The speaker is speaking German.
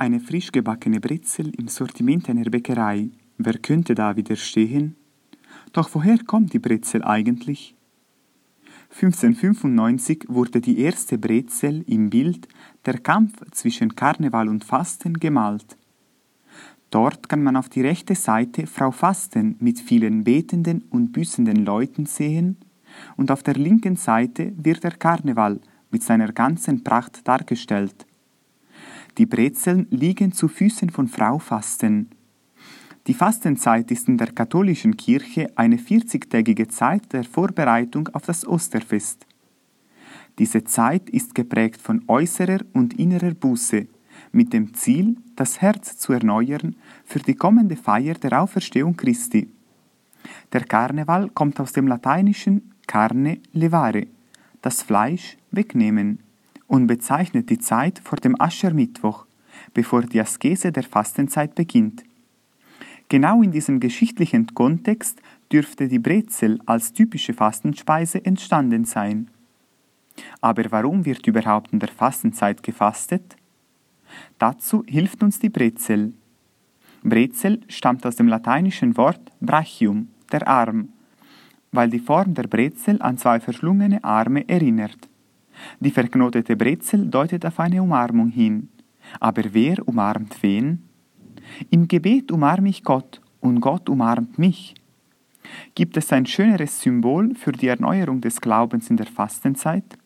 Eine frisch gebackene Brezel im Sortiment einer Bäckerei. Wer könnte da widerstehen? Doch woher kommt die Brezel eigentlich? 1595 wurde die erste Brezel im Bild Der Kampf zwischen Karneval und Fasten gemalt. Dort kann man auf die rechte Seite Frau Fasten mit vielen betenden und büßenden Leuten sehen und auf der linken Seite wird der Karneval mit seiner ganzen Pracht dargestellt. Die Brezeln liegen zu Füßen von Frau Fasten. Die Fastenzeit ist in der katholischen Kirche eine 40-tägige Zeit der Vorbereitung auf das Osterfest. Diese Zeit ist geprägt von äußerer und innerer Buße, mit dem Ziel, das Herz zu erneuern für die kommende Feier der Auferstehung Christi. Der Karneval kommt aus dem lateinischen carne levare, das Fleisch wegnehmen, und bezeichnet die Zeit vor dem Aschermittwoch, bevor die Askese der Fastenzeit beginnt. Genau in diesem geschichtlichen Kontext dürfte die Brezel als typische Fastenspeise entstanden sein. Aber warum wird überhaupt in der Fastenzeit gefastet? Dazu hilft uns die Brezel. Brezel stammt aus dem lateinischen Wort brachium, der Arm, weil die Form der Brezel an zwei verschlungene Arme erinnert. Die verknotete Brezel deutet auf eine Umarmung hin. Aber wer umarmt wen? Im Gebet umarme ich Gott und Gott umarmt mich. Gibt es ein schöneres Symbol für die Erneuerung des Glaubens in der Fastenzeit?